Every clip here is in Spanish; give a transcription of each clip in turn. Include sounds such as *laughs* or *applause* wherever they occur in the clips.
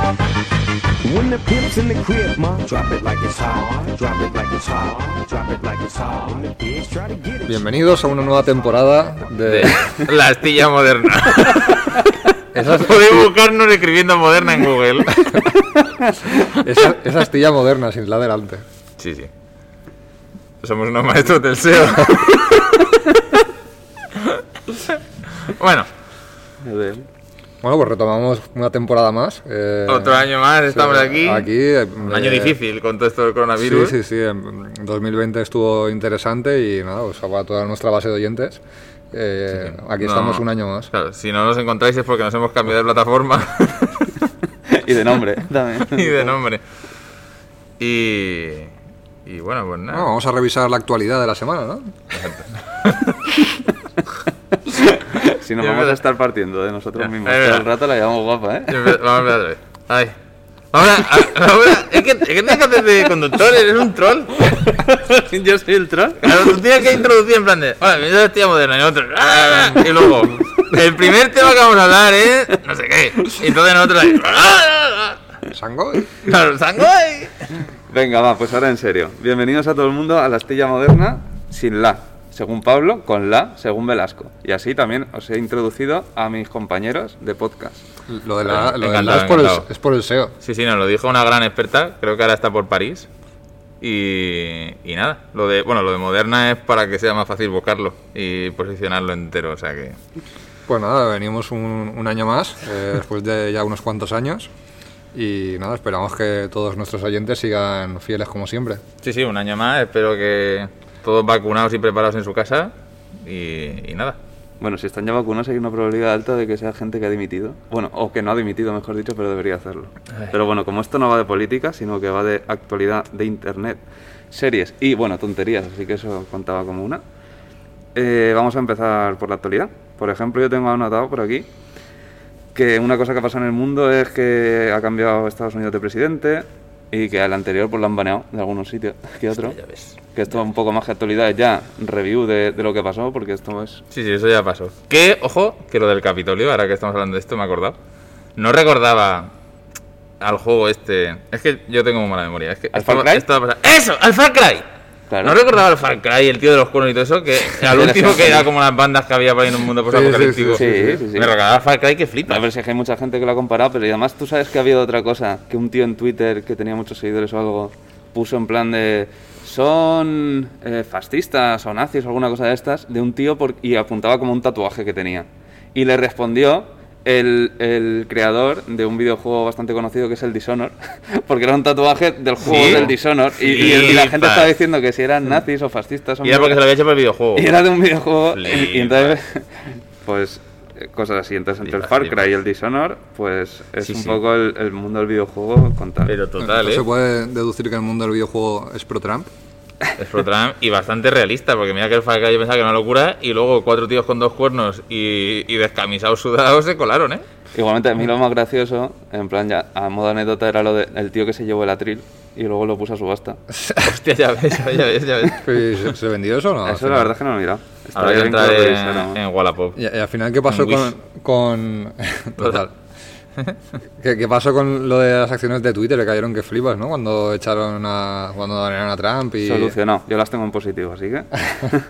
When the pimp's in the crib, ma, drop it like it's hot, drop it like it's hot, drop it like it's hot. When the pigs try to get it. Bienvenidos a una nueva temporada de... de la astilla moderna. *laughs* Esas- Podéis buscarnos escribiendo moderna en Google. *laughs* esa, esa astilla moderna, sin la delante. Sí, sí. Somos unos maestros del SEO. *laughs* bueno, Bueno, pues retomamos una temporada más. eh, otro año más, estamos sí, aquí. Aquí. eh, Un año eh, difícil con todo esto del coronavirus. Sí, sí, sí. en 2020 estuvo interesante y nada, pues para toda nuestra base de oyentes. eh, aquí No, estamos un año más. Claro, si no nos encontráis es porque nos hemos cambiado de plataforma *laughs* Y de nombre también. *laughs* y de nombre. Y, y bueno, pues nada. Bueno, vamos a revisar la actualidad de la semana, ¿no? *laughs* Si nos Yo vamos a estar partiendo de nosotros mismos todo el rato, la llevamos guapa, ¿eh? Vamos a vez. Ay. Ahora, ahora, es que, es que tienes que hacer de conductor, eres un troll. *laughs* Yo soy el troll. Claro, tú tienes que introducir en plan de, a la Astilla moderna, y nosotros, "Ah", y luego, el primer tema que vamos a hablar es, no sé qué, y entonces nosotros ahí, "Ah". Sangoy. claro, Sangoy. Venga, va, pues ahora en serio. Bienvenidos a todo el mundo a la astilla moderna sin la, según Pablo, con la, según Velasco. Y así también os he introducido a mis compañeros de podcast. Lo de la, lo de la es, por el, es por el SEO. Sí, sí, nos lo dijo una gran experta, creo que ahora está por París. Y, y nada, lo de, bueno, lo de moderna es para que sea más fácil buscarlo y posicionarlo entero, o sea que... Pues nada, venimos un, un año más, eh, *laughs* después de ya unos cuantos años. Y nada, esperamos que todos nuestros oyentes sigan fieles como siempre. Sí, sí, un año más, espero que todos vacunados y preparados en su casa y, y nada. Bueno, si están ya vacunados hay una probabilidad alta de que sea gente que ha dimitido. Bueno, o que no ha dimitido, mejor dicho, pero debería hacerlo. Pero bueno, como esto no va de política, sino que va de actualidad de internet, series y, bueno, tonterías, así que eso contaba como una. Eh, vamos a empezar por la actualidad. Por ejemplo, yo tengo anotado por aquí que una cosa que pasa en el mundo es que ha cambiado Estados Unidos de presidente y que al anterior pues lo han baneado de algunos sitios que otro. Ya ves. Que esto un poco más que actualidad ya review de, de lo que pasó, porque esto es Sí, sí, eso ya pasó. Que, ojo, que lo del Capitolio, ahora que estamos hablando de esto, me he acordado. No recordaba al juego este. Es que yo tengo muy mala memoria. Es que ¿Al Far Cry? esto va a pasar- ¡Eso! ¡Al Far Cry! Claro. No recordaba al Far Cry, el tío de los cuernos y todo eso, que *laughs* al último que era como las bandas que había por ahí en un mundo posapocalíptico. sí, sí, sí, sí. Me recordaba al Far Cry que flipa. pero si es que hay mucha gente que lo ha comparado, pero y además tú sabes que ha habido otra cosa, que un tío en Twitter que tenía muchos seguidores o algo puso en plan de son eh, fascistas o nazis o alguna cosa de estas, de un tío por- y apuntaba como un tatuaje que tenía. Y le respondió el, el creador de un videojuego bastante conocido que es el Dishonor, *laughs* porque era un tatuaje del juego ¿Sí? del Dishonor y, y y la gente estaba diciendo que si eran nazis o fascistas o Y era porque se lo había hecho por el videojuego. y era de un videojuego. Y, y entonces, pues, cosas así. Entonces, entre el Far Cry y el Dishonor, pues es Sí, un sí. poco el, el mundo del videojuego con tal. Pero total, ¿No ¿eh? se puede deducir que el mundo del videojuego es pro-Trump? Es pro Trump y bastante realista, porque mira que el Far Cry yo pensaba que era una locura y luego cuatro tíos con dos cuernos y, y descamisados sudados se colaron, ¿eh? Igualmente, a mí lo más gracioso, en plan, ya a modo anécdota, era lo del tío que se llevó el atril y luego lo puso a subasta. *laughs* Hostia, ya ves, ya ves, ya ves. Ya ves. ¿Y ¿Se, se vendió eso o no? Eso la verdad es que no lo he mirado. Ahora que entrar en, en Wallapop. Y, y al final, ¿qué pasó con, con... *laughs* Total. *laughs* ¿Qué, qué pasó con lo de las acciones de Twitter? Que cayeron que flipas, ¿no? Cuando echaron a... Cuando banearon a Trump y... Solucionado. Yo las tengo en positivo, así que.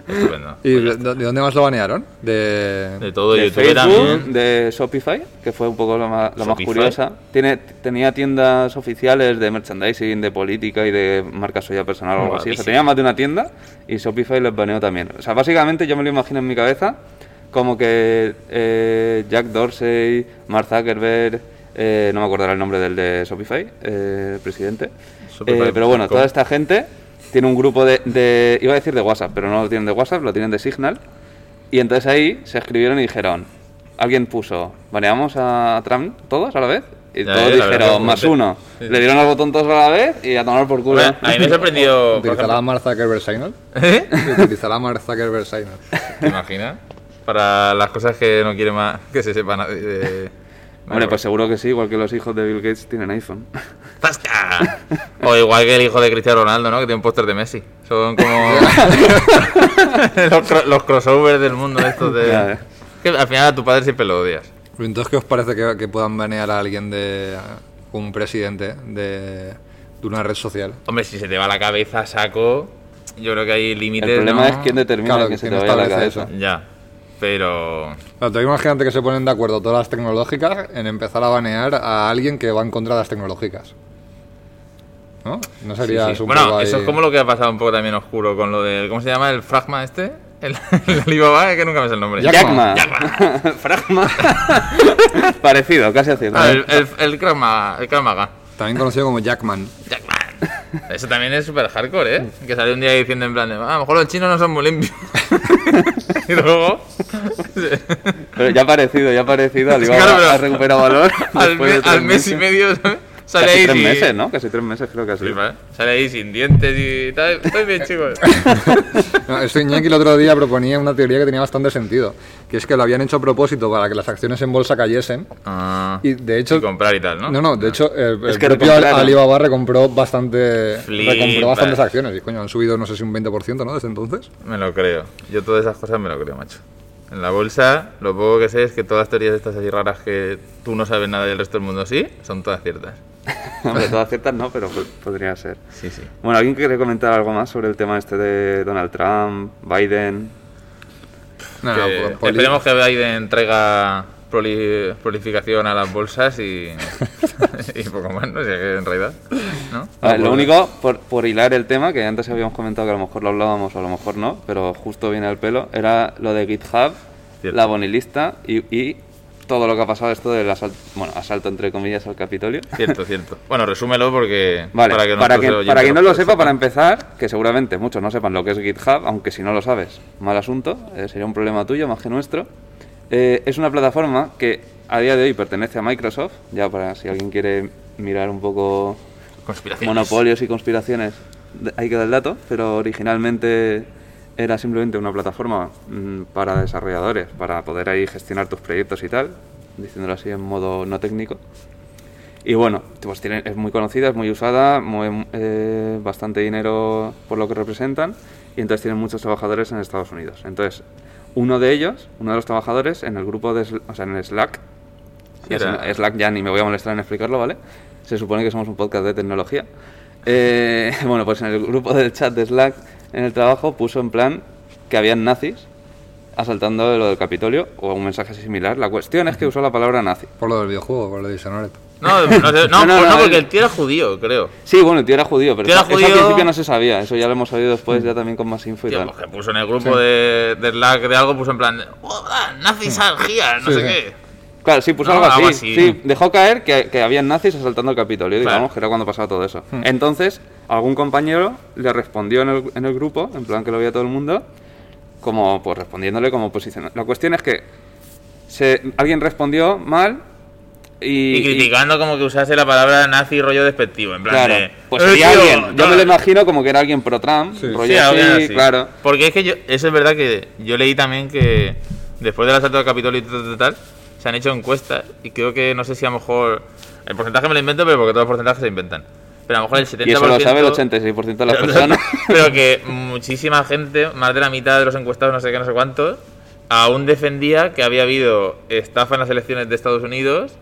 Estupendo. *laughs* ¿Y de, de dónde más lo banearon? De... De todo de YouTube Facebook, también. de Shopify, que fue un poco la más, la más curiosa. Tiene, tenía tiendas oficiales de merchandising, de política y de marca suya personal o algo así. O sea, tenía más de una tienda y Shopify les baneó también. O sea, básicamente yo me lo imagino en mi cabeza como que eh, Jack Dorsey, Mark Zuckerberg, eh, no me acordará el nombre del de Shopify, eh, el presidente. Shopify Eh, pero bueno, toda esta gente tiene un grupo de, de- Iba a decir de WhatsApp, pero no lo tienen de WhatsApp, lo tienen de Signal. Y entonces ahí se escribieron y dijeron... Alguien puso, ¿baneamos a Trump todos a la vez? Y Ya, todos dijeron, más uno. Sí, Le dieron al botón todos a la vez y a tomar por culo. Hombre, a mí me sorprendió. ¿Utilizará Mark Zuckerberg Signal? *laughs* ¿Eh? ¿Utilizará Mark Zuckerberg Signal? ¿Te imaginas? Para las cosas que no quiere más *laughs* que se sepan. De... *laughs* Hombre, pues seguro que sí, igual que los hijos de Bill Gates tienen iPhone. *laughs* ¡Zasca! O igual que el hijo de Cristiano Ronaldo, ¿no? Que tiene un póster de Messi. Son como los, cro- los crossovers del mundo estos de... Ya, eh. Que al final a tu padre siempre lo odias. Entonces, ¿qué os parece que, que puedan banear a alguien de un presidente de, de una red social? Hombre, si se te va la cabeza a saco, yo creo que hay límites, El problema ¿no? es quién determina Claro, que se te ¿quién vaya la cabeza. eso? Ya, pero... Claro, te imagínate que se ponen de acuerdo todas las tecnológicas en empezar a banear a alguien que va en contra de las tecnológicas. ¿No? No sería Sí, sí. Bueno, eso ahí- es como lo que ha pasado un poco también oscuro con lo del... ¿Cómo se llama? ¿El Fragma este? El, *laughs* el Alibaba, que nunca me sé el nombre. Jackma. *laughs* Fragma. *laughs* Parecido, casi acierto. Ah, el, el, el Krav Maga, el Krav Maga. También conocido como Jackman. Jackman. Eso también es súper hardcore, ¿eh? Que salió un día diciendo en plan de, "Ah, a lo mejor los chinos no son muy limpios. *laughs* y luego... Pero ya ha parecido, ya ha parecido. *laughs* Alibaba Claro, ha recuperado valor. al, me- de al mes y medio ¿sabes? Sale Casi ahí tres sin- meses, ¿no? Casi tres meses creo que así. Sí. Sale ahí sin dientes y tal. Estoy bien, chicos. *laughs* No, esto Iñaki el otro día proponía una teoría que tenía bastante sentido, que es que lo habían hecho a propósito para que las acciones en bolsa cayesen. Ah, Y de hecho... y comprar y tal, ¿no? No, no, de hecho, el, Es el que propio. Alibaba recompró bastante, recompró bastantes acciones. Y coño, han subido no sé si un 20%, ¿no? Desde entonces. Me lo creo. Yo todas esas cosas me lo creo, macho. En la bolsa, lo poco que sé es que todas las teorías estas así raras que tú no sabes nada y el resto del mundo sí, son todas ciertas. *laughs* Hombre, todas ciertas no, pero po- podría ser. Sí, sí. Bueno, ¿alguien quiere comentar algo más sobre el tema este de Donald Trump, Biden? No, Que no, poli- esperemos que Biden traiga proli- prolificación a las bolsas y, *laughs* y poco más, ¿no? O sea que en realidad, ¿no? A ver, lo único, por, por hilar el tema, que antes habíamos comentado que a lo mejor lo hablábamos o a lo mejor no, pero justo viene al pelo, era lo de GitHub, Cierto. la bonilista y, y todo lo que ha pasado esto del asalto, bueno, asalto entre comillas al Capitolio. Cierto, cierto. Bueno, resúmelo porque... *laughs* Vale, para, que, oyentes para quien no lo sepa, para empezar, que seguramente muchos no sepan lo que es GitHub, aunque si no lo sabes, mal asunto, eh, sería un problema tuyo más que nuestro. Eh, es una plataforma que a día de hoy pertenece a Microsoft, ya para si alguien quiere mirar un poco Conspiraciones. monopolios y conspiraciones, de- ahí queda el dato, pero originalmente era simplemente una plataforma mm, para desarrolladores, para poder ahí gestionar tus proyectos y tal, diciéndolo así en modo no técnico. Y bueno, pues tiene, es muy conocida, es muy usada, mueve eh, bastante dinero por lo que representan y entonces tienen muchos trabajadores en Estados Unidos. Entonces, uno de ellos, uno de los trabajadores en el grupo de, o sea, en el Slack, Slack ya ni me voy a molestar en explicarlo, ¿vale? Se supone que somos un podcast de tecnología. Eh, *laughs* bueno, pues en el grupo del chat de Slack en el trabajo puso en plan que habían nazis asaltando lo del Capitolio o un mensaje similar. La cuestión es que usó la palabra nazi. Por lo del videojuego, por lo de Dishonored. *laughs* No, no, no, No, no, pues no, porque el- tío era judío, creo. Sí, bueno, el tío era judío, pero eso, al principio no se sabía. Eso ya lo hemos sabido después, ya también con más info y Tío, tal. pues que puso en el grupo de, de Slack de algo, puso en plan, "Oh, ah, nazis argía, no Sí, sé sí. qué. Claro, sí, puso algo, así. Sí, dejó caer que, que habían nazis asaltando el Capitolio, digamos, que era cuando pasaba todo eso. Entonces, algún compañero le respondió en el, en el grupo, en plan que lo veía todo el mundo, como pues respondiéndole como posición. La cuestión es que se, alguien respondió mal y, Y, criticando como que usase la palabra nazi rollo despectivo, en plan Claro, de... pues "Eh, sería tío, alguien. Yo no". me lo imagino como que era alguien pro Trump, Sí. rollo Sí, así, alguien así. claro. Porque es que yo, eso es verdad que yo leí también que después del asalto al Capitolio y tal, tal, tal, se han hecho encuestas y creo que no sé si a lo mejor el porcentaje me lo invento, pero porque todos los porcentajes se inventan. Pero a lo mejor el 70%. Y eso lo sabe el 86% de las *laughs* personas. *laughs* pero que muchísima gente, más de la mitad de los encuestados, no sé qué, no sé cuántos, aún defendía que había habido estafa en las elecciones de Estados Unidos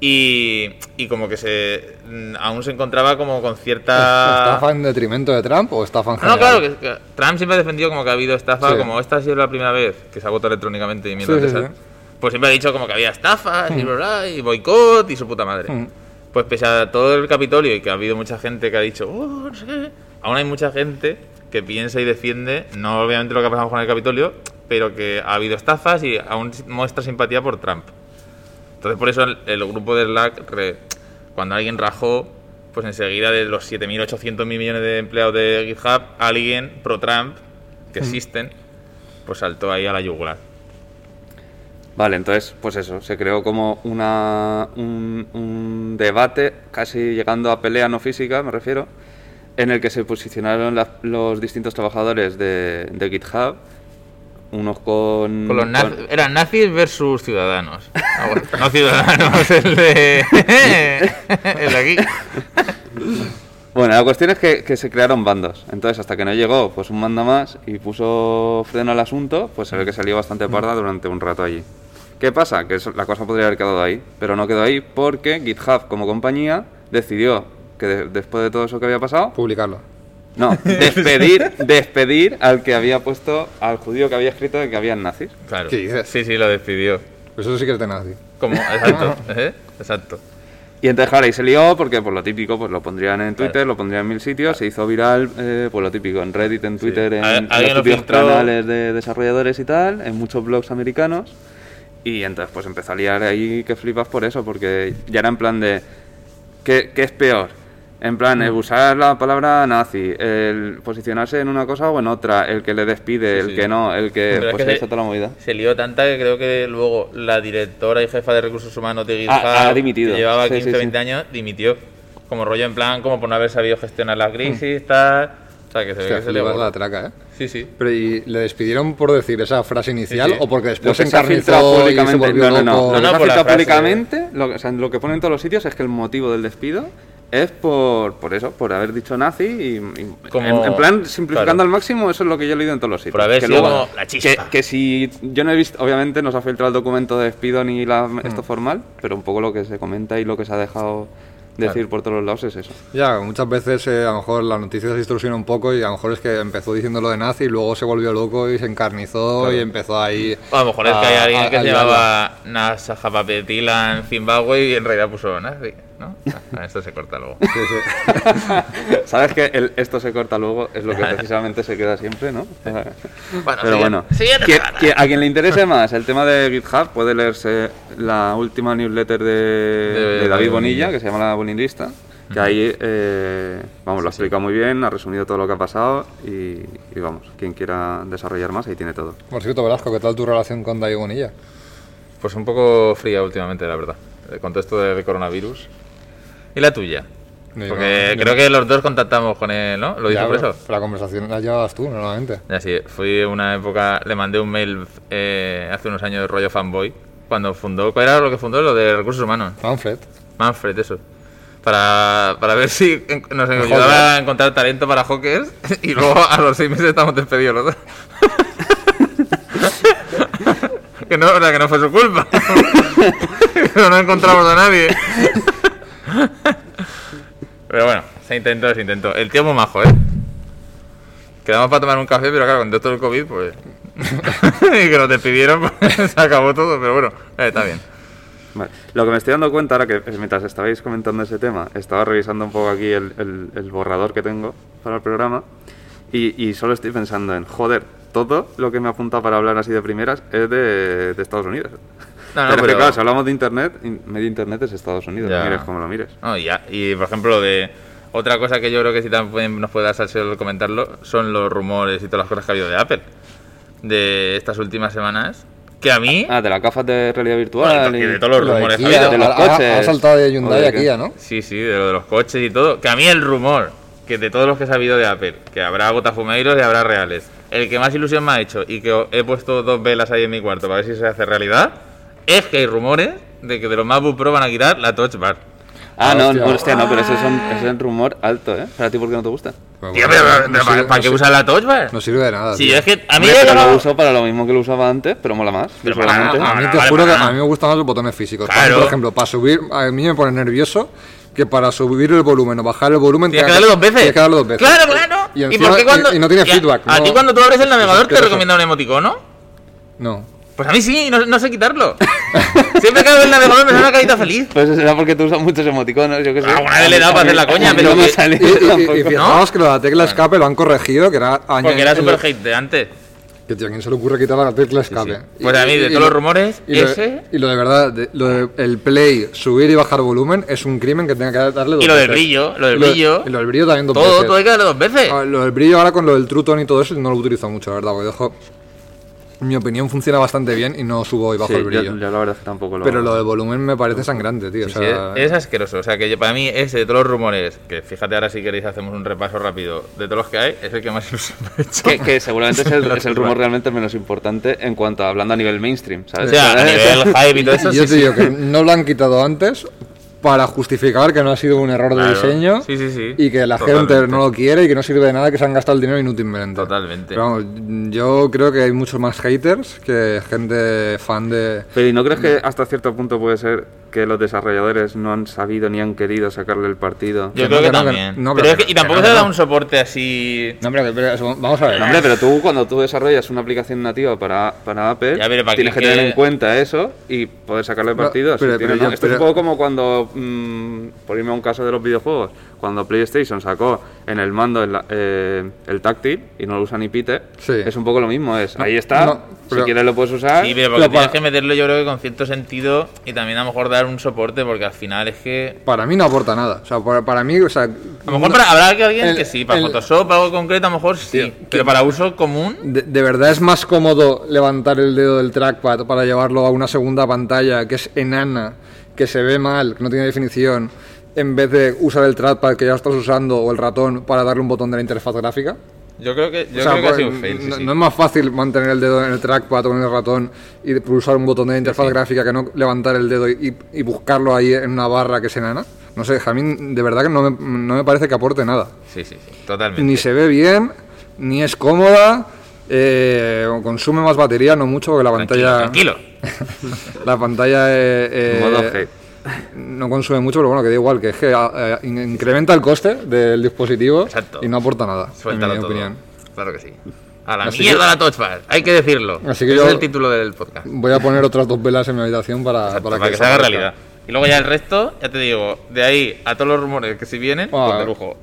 y, y como que se mm, aún se encontraba como con cierta... ¿Estafa en detrimento de Trump o estafa en No, general? claro, que, que Trump siempre ha defendido como que ha habido estafa, Sí. como esta ha sido la primera vez que se ha votado electrónicamente y mierda Sí, sí, esas. sí. Pues siempre ha dicho como que había estafas y, bla, bla, y boicot y su puta madre. Mm. Pues pese a todo el Capitolio y que ha habido mucha gente que ha dicho, oh, no sé qué", aún hay mucha gente que piensa y defiende, no obviamente lo que ha pasado con el Capitolio, pero que ha habido estafas y aún muestra simpatía por Trump. Entonces por eso el, el grupo de Slack, re- cuando alguien rajó, pues enseguida de los 7.800 mil millones de empleados de GitHub, alguien pro-Trump, que existen, pues saltó ahí a la yugular. Vale, entonces, pues eso, se creó como una, un, un un debate, casi llegando a pelea no física, me refiero, en el que se posicionaron la- los distintos trabajadores de, de GitHub, unos con... Con los con- naz- eran nazis versus ciudadanos. Ah, bueno, no ciudadanos, *laughs* el de. *laughs* el de aquí. Bueno, la cuestión es que, que se crearon bandos. Entonces, hasta que no llegó pues un manda más y puso freno al asunto, pues se ve que salió bastante parda durante un rato allí. ¿Qué pasa? Que eso- la cosa podría haber quedado ahí, pero no quedó ahí porque GitHub como compañía decidió que de- después de todo eso que había pasado, Publicarlo. No, *laughs* despedir, despedir al que había puesto, al judío que había escrito de que habían nazis. Claro. ¿Qué dices? Sí, sí, lo despidió. Eso sí que es de nazi. Como, *laughs* exacto, ¿eh? Exacto. Y entonces, claro, ahí se lió porque por lo típico, pues lo pondrían en Twitter, Claro. lo pondrían en mil sitios, se hizo viral, eh, por lo típico, en Reddit, en Twitter, en, los lo típicos filtró. canales de desarrolladores y tal, en muchos blogs americanos. Y entonces, pues empezó a liar ahí que flipas por eso, porque ya era en plan de. ¿Qué, qué es peor? En plan, Mm. el usar la palabra nazi, el posicionarse en una cosa o en otra, el que le despide, Sí, el sí. que no, el que. Pero es pues que se- toda la movida. Se lió tanta que creo que luego la directora y jefa de recursos humanos de GitHub, Ha- ha dimitido. que llevaba Sí, 15 sí, o 20 sí. años, dimitió. Como rollo en plan, como por no haber sabido gestionar la crisis, tal. O sea, que se ve Hostia, que se le la traca, ¿eh? Sí, sí. Pero ¿y le despidieron por decir esa frase inicial Sí, sí. o porque Lo después se se ha filtrado encarnizó y se públicamente, no, no, no. loco? Lo No, no, se ha por la filtrado frase. públicamente, lo, que- o sea, lo que ponen en todos los sitios es que el motivo del despido es por, por eso, por haber dicho nazi y, y- Como- en, en plan simplificando claro. al máximo, eso es lo que yo he leído en todos los sitios. Por haber que sido luego- como la chispa. Que, que si yo no he visto, obviamente no se ha filtrado el documento de despido ni la, Mm. esto formal, pero un poco lo que se comenta y lo que se ha dejado decir Claro. por todos los lados es eso. Ya, muchas veces eh, a lo mejor la noticia se distorsiona un poco y a lo mejor es que empezó diciendo lo de nazi y luego se volvió loco y se encarnizó y empezó ahí... O a lo mejor es que hay a- alguien a- que a se llamaba en Zimbabue y en realidad puso nazi, ¿no? Ah, esto se corta luego. Sí, sí. *laughs* Sabes que el- esto se corta luego, es lo que *laughs* precisamente se queda siempre, ¿no? Bueno, Pero bueno, semana. que a quien le interese más el tema de GitHub puede leerse la última newsletter de, de David David Bonilla, Bonilla. que se llama La Boninista, que ahí, eh, vamos, lo ha explicado muy bien, ha resumido todo lo que ha pasado y, y vamos, quien quiera desarrollar más, ahí tiene todo. Por cierto, Velasco, ¿qué tal tu relación con David Bonilla? Pues un poco fría últimamente, la verdad. El contexto del coronavirus. ¿Y la tuya? Porque creo que los dos contactamos con él, ¿no? ¿Lo Ya, por eso? la conversación la llevabas tú, normalmente. Ya sí, fui una época, le mandé un mail eh, hace unos años de rollo fanboy, cuando fundó, ¿cuál era lo que fundó? Lo de recursos humanos. Manfred. Manfred, eso. Para, para ver si nos ayudaba a encontrar talento para Hawkers *laughs* y luego a los seis meses estamos despedidos los dos. *laughs* que no, o sea, que no fue su culpa. *laughs* Pero no encontramos a nadie. Pero bueno, se intentó, se intentó. El tío muy majo, ¿eh? Quedamos para tomar un café, pero claro, con todo del COVID, pues... *laughs* y que nos despidieron, pues *laughs* se acabó todo, pero bueno, eh, está bien. Vale. Lo que me estoy dando cuenta ahora que eh, mientras estabais comentando ese tema, estaba revisando un poco aquí el, el- el borrador que tengo para el programa y, y solo estoy pensando en, joder, todo lo que me ha apuntado para hablar así de primeras es de, de Estados Unidos. No, no, pero, que, pero- claro, si hablamos de Internet, in- medio Internet es Estados Unidos, Ya. mires como lo mires. No, y, ya, y por ejemplo, de otra cosa que yo creo que sí también nos puede dar salseo comentarlo son los rumores y todas las cosas que ha habido de Apple de estas últimas semanas. Que a mí, Ah, de las gafas de realidad virtual. Bueno, y y- de todos los Lo de rumores que ha Kia, habido. de los ha- ha- coches. Ha saltado de Hyundai a. Kia, ¿no? sí, sí, de lo de los coches y todo, que a mí el rumor que de todos los que he sabido de Apple, que habrá gotafumeiros y habrá reales, el que más ilusión me ha hecho y que he puesto dos velas ahí en mi cuarto para ver si se hace realidad, es que hay rumores de que de los MacBook Pro van a quitar la Touch Bar. Ah, no, Hostia. no, hostia, no, pero ese es, un, ese es un rumor alto, ¿eh? ¿Para ti por qué no te gusta? Tío, pero, no sirve- ¿para, no qué sirve- usar la Touch Bar? No sirve de nada. Sí, tío. es que a mí Hombre, pero no- lo uso para lo mismo que lo usaba antes, pero mola más, Pero A mí Ah, te vale, juro que a mí me gustan más los botones físicos. Por Claro. ejemplo, Por ejemplo, para subir, a mí me pone nervioso que para subir el volumen o bajar el volumen Tienes que darle dos veces. Tienes que darle dos veces. Claro, claro. Y, ¿Y, encima- por qué cuando.? y- y no tiene y a- feedback. A, no- ti cuando tú abres el navegador te recomienda un emoticono? No. Pues a mí sí, no, no sé quitarlo. *laughs* Siempre que abro el navegador me sale una carita feliz. Pues eso será porque tú usas muchos emoticonos, yo qué sé. Alguna vez le he dado para hacer la coña, pero no que- sale *laughs* Y, y- y- tampoco. y fijaos que lo de la tecla escape lo han corregido, que era año- Porque era súper hate de antes. Que tío, ¿a quién se le ocurre quitar la tecla escape? sí. Pues a mí, de todos lo- los rumores, y lo, de- ese- y lo de verdad, de- lo de el play, subir y bajar volumen es un crimen que tenga que darle dos Y lo del veces. brillo, lo del Y brillo. Y lo del brillo también dos Todo, veces. todo hay que darle dos veces. Ah, Lo del brillo ahora con lo del True Tone y todo eso no lo utilizo mucho, la verdad, porque dejo... en mi opinión, funciona bastante bien y no subo y bajo Sí, el brillo. yo la verdad es que tampoco lo Pero lo del volumen me parece sangrante, tío. Sí, o sí, sea, es, es asqueroso. O sea, que yo- para mí ese de todos los rumores, que fíjate ahora si queréis hacemos un repaso rápido de todos los que hay, es el que más ilusión me ha hecho. Que, que seguramente es el, *laughs* es el rumor realmente menos importante en cuanto a hablando a nivel mainstream, O ¿sabes? sea, a *laughs* nivel hype y todo eso, yo sí, te sí. digo que no lo han quitado antes para justificar que no ha sido un error de Claro. diseño Sí, sí, sí. y que la Totalmente. gente no lo quiere y que no sirve de nada que se han gastado el dinero inútilmente. Totalmente. Pero vamos, yo creo que hay muchos más haters que gente fan de... Pero ¿y no crees que hasta cierto punto puede ser que los desarrolladores no han sabido ni han querido sacarle el partido? Yo Que creo no, que, también. no, pero pero es que, que- y tampoco se da un soporte así. No, pero vamos a ver. No, hombre, pero tú cuando tú desarrollas una aplicación nativa para, para Apple, Ya, pero para tienes que que- tener en cuenta eso y poder sacarle No, partido. si pero- tienes- pero ¿no? yo- Esto es un poco como cuando, mm, por irme a un caso de los videojuegos, cuando PlayStation sacó en el mando el, eh, el táctil y no lo usa ni Pite, Sí. es un poco lo mismo. Es, ahí está, no, pero- si quieres lo puedes usar. Sí, pero porque tienes para- que meterlo yo creo que con cierto sentido y también a lo mejor dar un soporte porque al final es que... Para mí no aporta nada. O sea, para, para mí, o sea... A lo mejor para, habrá que alguien el- que sí, para el- Photoshop, algo concreto, a lo mejor sí, pero para uso común... De, de verdad es más cómodo levantar el dedo del trackpad para llevarlo a una segunda pantalla que es enana, que se ve mal, que no tiene definición, en vez de usar el trackpad que ya estás usando o el ratón para darle un botón de la interfaz gráfica. Yo creo que, yo O sea, creo que ha pues, sido un fail, no, sí. no es más fácil mantener el dedo en el trackpad o en el ratón y pulsar un botón de la interfaz gráfica que no levantar el dedo y, y buscarlo ahí en una barra que es enana. No sé, a mí de verdad que no me, no me parece que aporte nada. Sí, sí, sí, totalmente. Ni se ve bien, ni es cómoda, eh, consume más batería, no mucho, porque la Tranquilo, pantalla. tranquilo. *laughs* La pantalla eh, eh, Modo. No consume mucho, pero bueno, que da igual, que es que eh, in- incrementa el coste del dispositivo Exacto. y no aporta nada, Suéltalo en mi todo. opinión. Claro que sí. A la Así mierda que- la touchpad, hay que decirlo. Así que Ese yo- es el título del podcast. Voy a poner otras dos velas en mi habitación para, Exacto, para para, que, se se haga aparezca. realidad. Y luego ya el resto, ya te digo, de ahí a todos los rumores que si vienen, Ah. pues de lujo.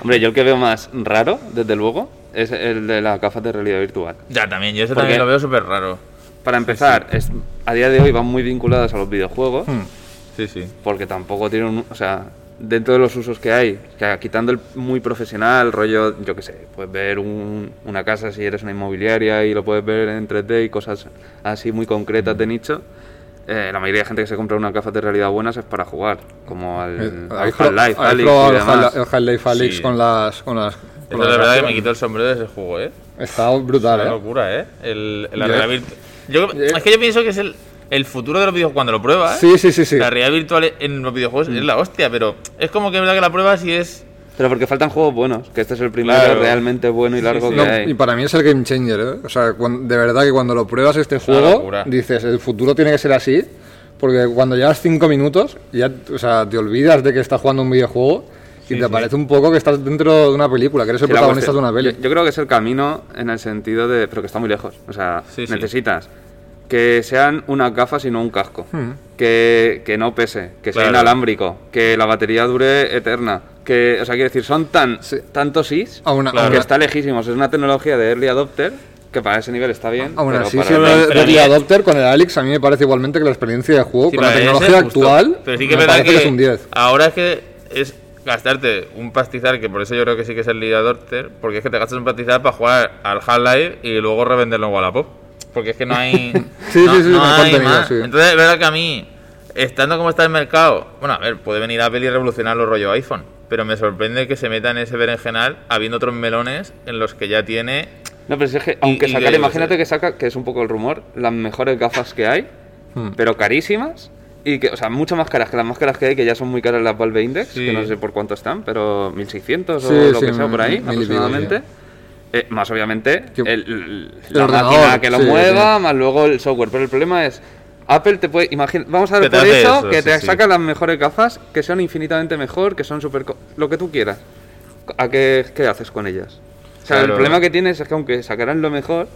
Hombre, yo el que veo más raro, desde luego, es el de las gafas de realidad virtual. Ya, también, yo eso ¿Por también qué? lo veo súper raro. Para empezar, Es, a día de hoy van muy vinculadas a los videojuegos, Hmm. Sí, sí. porque tampoco tienen, un- o sea, dentro de los usos que hay, que quitando el muy profesional, rollo, yo qué sé, puedes ver un- una casa si eres una inmobiliaria y lo puedes ver en 3D y cosas así muy concretas de nicho. eh, la mayoría de gente que se compra unas gafas de realidad buenas es para jugar, como al, Eh, al ¿Habéis pro- Half-Life, y el demás. Half- el Half-Life Alyx Sí. con las... Con las con las verdad que me quito el sombrero de ese juego, ¿eh? Está brutal, Es una ¿eh? locura, ¿eh? El, la. Yo, es que yo pienso que es el, el futuro de los videojuegos. Cuando lo pruebas, Sí, sí, sí, sí. la realidad virtual en los videojuegos es la hostia, pero es como que es verdad que la pruebas y es. Pero porque faltan juegos buenos, que este es el primero Claro. realmente bueno y largo sí. que No, hay. y para mí es el game changer, ¿eh? O sea, de verdad que cuando lo pruebas este juego, dices, el futuro tiene que ser así, porque cuando llevas 5 minutos, ya o sea, te olvidas de que estás jugando un videojuego y te parece un poco que estás dentro de una película, que eres el Sí, la protagonista de una peli. Yo, yo creo que es el camino en el sentido de. Pero que está muy lejos. O sea, Sí, sí. necesitas que sean unas gafas y no un casco. Hmm. Que, que no pese, que sea Claro. inalámbrico, que la batería dure eterna. Que, o sea, quiero decir, son tan Sí. tantos is Aún, Claro. que está lejísimos. Es una tecnología de early adopter que para ese nivel está bien. aún pero así, siendo el- de. Adopter con el Alex, a mí me parece igualmente que la experiencia de juego, Sí, con la tecnología actual, Pero sí que es me verdad parece que, que es un 10. ahora es que es gastarte un pastizal, que por eso yo creo que sí que es el Lead Adopter, porque es que te gastas un pastizal para jugar al Half-Life y luego revenderlo en Wallapop. Porque es que no hay. *laughs* Sí, no, sí, sí, no no hay más. sí. Entonces, es verdad que a mí, estando como está el mercado, bueno, a ver, puede venir Apple y revolucionar los rollos iPhone, pero me sorprende que se meta en ese berenjenal habiendo otros melones en los que ya tiene. No, pero es que, aunque y sacar, imagínate que saca, que es un poco el rumor, las mejores gafas que hay, Hmm. pero carísimas. Y que, o sea, mucho más caras que las más caras que hay, que ya son muy caras las Valve Index, Sí. que no sé por cuánto están, pero 1600 Sí, o lo sí, que sea por ahí, y pico, aproximadamente. Eh, más obviamente el, el- el la ordenador, máquina que lo sí, mueva, más luego el software. Pero el problema es, Apple te puede, imagina, vamos a ver por eso, eso, que sí, te sí. saca las mejores gafas, que son infinitamente mejor, que son súper... co- lo que tú quieras. ¿A qué, qué haces con ellas? O sea, el Claro. problema que tienes es que aunque sacarán lo mejor,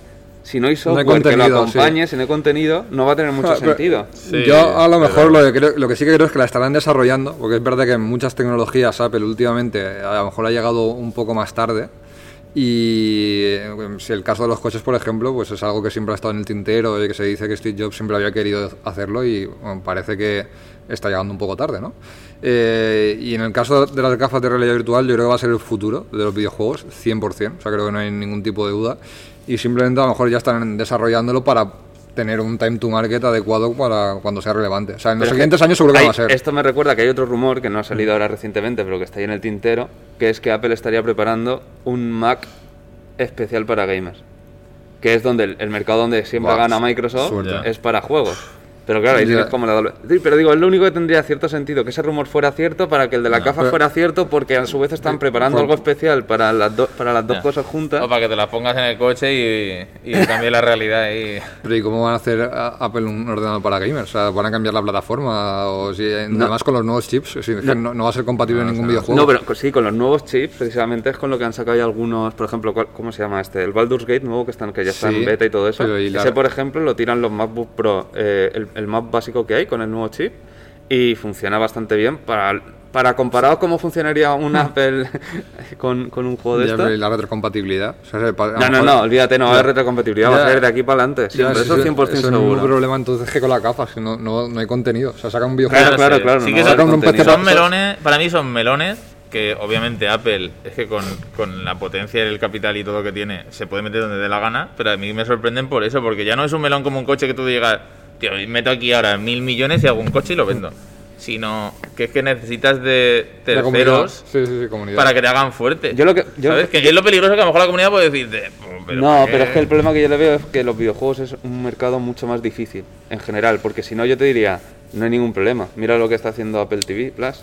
si no hay hay software que lo acompañe, si no hay contenido, no va a tener mucho Ah, *laughs* pero- sentido. Sí, Yo a lo mejor lo que, creo- lo que sí que creo es que la estarán desarrollando, porque es verdad que en muchas tecnologías Apple últimamente a lo mejor ha llegado un poco más tarde. Y si el caso de los coches, por ejemplo, pues es algo que siempre ha estado en el tintero y que se dice que Steve Jobs siempre había querido hacerlo y parece que está llegando un poco tarde, ¿no? Eh, y en el caso de las gafas de realidad virtual, yo creo que va a ser el futuro de los videojuegos, 100%, o sea, creo que no hay ningún tipo de duda. y simplemente a lo mejor ya están desarrollándolo para tener un time to market adecuado para cuando sea relevante. O sea, en los Pero siguientes años seguro que hay- va a ser. Esto me recuerda que hay otro rumor que no ha salido ahora recientemente, pero que está ahí en el tintero, que es que Apple estaría preparando un Mac especial para gamers. Que es donde el, el mercado donde siempre Buah, gana Microsoft suerte. es para juegos. Pero claro, ahí tienes como la doble. Sí, pero digo, es lo único que tendría cierto sentido, que ese rumor fuera cierto para que el de la gafa pero- fuera cierto, porque a su vez están preparando algo especial para las, do- para las dos Ya. cosas juntas. O para que te las pongas en el coche y, y cambie la realidad y... Pero ¿y cómo van a hacer Apple un ordenador para gamers? O sea, ¿van a cambiar la plataforma? O si, además con los nuevos chips, si no, no va a ser compatible en ningún videojuego. No, pero sí, con los nuevos chips, precisamente es con lo que han sacado ya algunos, por ejemplo, ¿cuál- ¿cómo se llama este? El Baldur's Gate nuevo que, están, que ya está Sí, en beta y todo eso. pero y la- Ese, por ejemplo, lo tiran los MacBook Pro, eh, el, el más básico que hay con el nuevo chip, y funciona bastante bien para, para comparado cómo funcionaría un Apple *laughs* con, con un juego de Ya, esto. pero ¿y la retrocompatibilidad? O sea, No, no, mejor- no, olvídate, no va a haber Ya. retrocompatibilidad, va Ya. a ser de aquí para adelante. Ya, Siempre, sí, eso sí, 100% eso es el mismo seguro. problema entonces que con la gafas, que no, no, no hay contenido. O sea, saca un videojuego. Claro, claro, sí. claro, Sí no que va a son, un melones, para mí son melones que obviamente Apple es que con, con la potencia del capital y todo que tiene se puede meter donde dé la gana, pero a mí me sorprenden por eso, porque ya no es un melón como un coche que tú digas, tío, meto aquí ahora mil millones y hago un coche y lo *laughs* vendo, sino que es que necesitas de terceros Sí, sí, sí, comunidad. para que te hagan fuerte. Yo lo que- yo- ¿Sabes? Que es lo peligroso que a lo mejor la comunidad puede decirte, pero no, ¿para pero es que el problema que yo le veo es que los videojuegos es un mercado mucho más difícil en general, porque si no yo te diría, no hay ningún problema. Mira lo que está haciendo Apple TV Plus.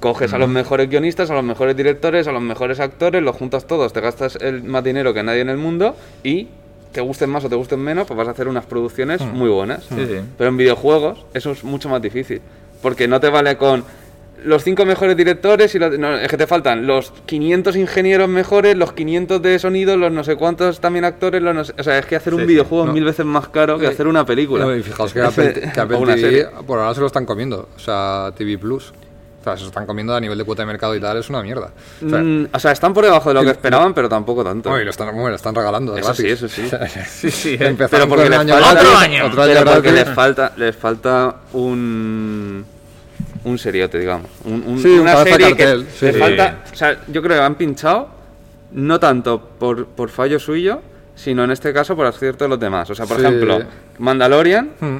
Coges a los mejores guionistas, a los mejores directores, a los mejores actores, los juntas todos, te gastas el más dinero que nadie en el mundo y te gusten más o te gusten menos, pues vas a hacer unas producciones muy buenas. Sí, sí. Pero en videojuegos eso es mucho más difícil, porque no te vale con los cinco mejores directores y los- no, es que te faltan los 500 ingenieros mejores, los 500 de sonido, los no sé cuántos también actores, los no sé- o sea, es que hacer un Sí, videojuego es mil veces más caro que hacer una película. Y fijaos que *laughs* Apple, que Apple TV serie. por ahora se lo están comiendo. O sea, TV Plus. O sea, se están comiendo a nivel de cuota de mercado y tal, es una mierda. O sea, Mm, o sea, están por debajo de lo que esperaban, pero tampoco tanto. no, y lo están, bueno, lo están regalando. de Eso sí, eso sí. *laughs* Sí, sí, eh. Pero porque les año falta- Otro año. otro año Pero porque les falta, les falta un un seriote, digamos. Un, un- Sí, un una serie cartel, que sí, falta. O sea, yo creo que han pinchado no tanto por, por fallo suyo, sino en este caso por acierto de los demás. O sea, por Sí. ejemplo, Mandalorian. Mm.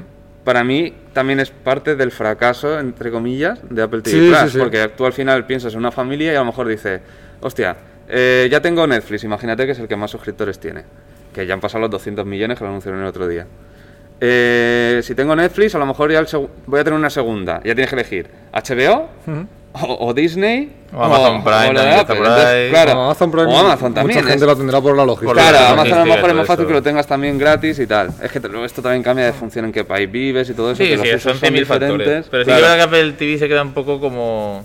Para mí también es parte del fracaso, entre comillas, de Apple TV Sí, Plus, sí, sí. porque tú al final piensas en una familia y a lo mejor dices, hostia, eh, ya tengo Netflix, imagínate que es el que más suscriptores tiene, que ya han pasado los 200 millones que lo anunciaron el otro día. Eh, si tengo Netflix, a lo mejor ya el voy a tener una segunda, ya tienes que elegir HBO o, o Disney O Amazon Prime claro, Como Amazon Prime, o Amazon también. Mucha gente es- lo tendrá por la logística. Por Claro, la Amazon a lo mejor es más fácil que lo tengas también gratis y tal. Es que esto también cambia de función en qué país vives y todo eso. Sí, que los sí, son 100.000 factores. Pero sí Claro. que verdad que Apple TV se queda un poco como